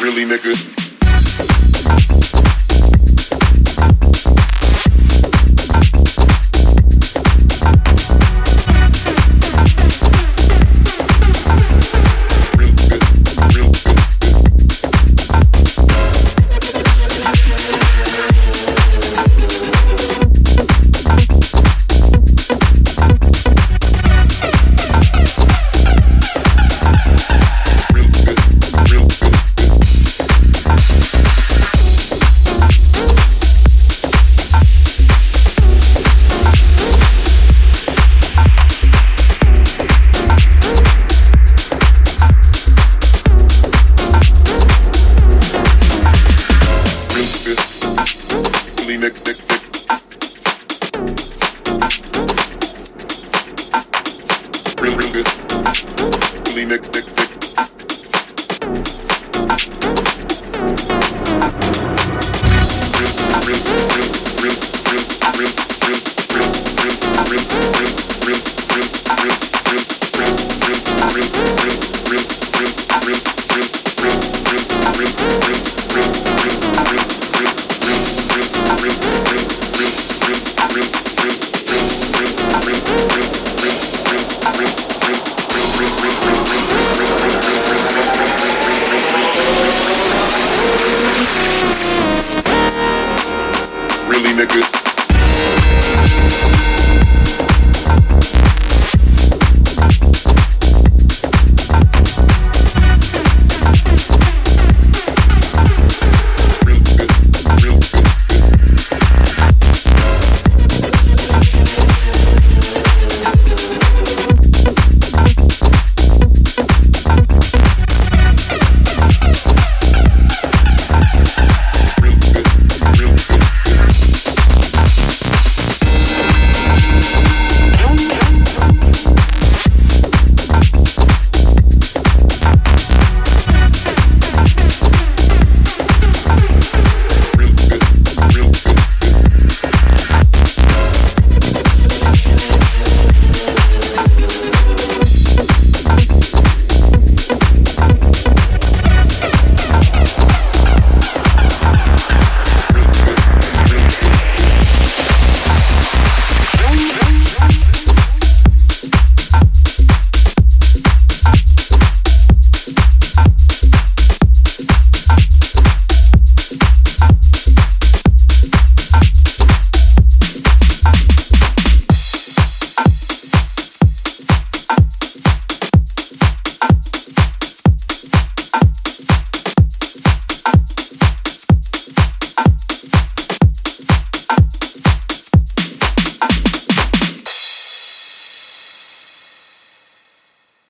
Really, nigga? Really, nigga, nigga.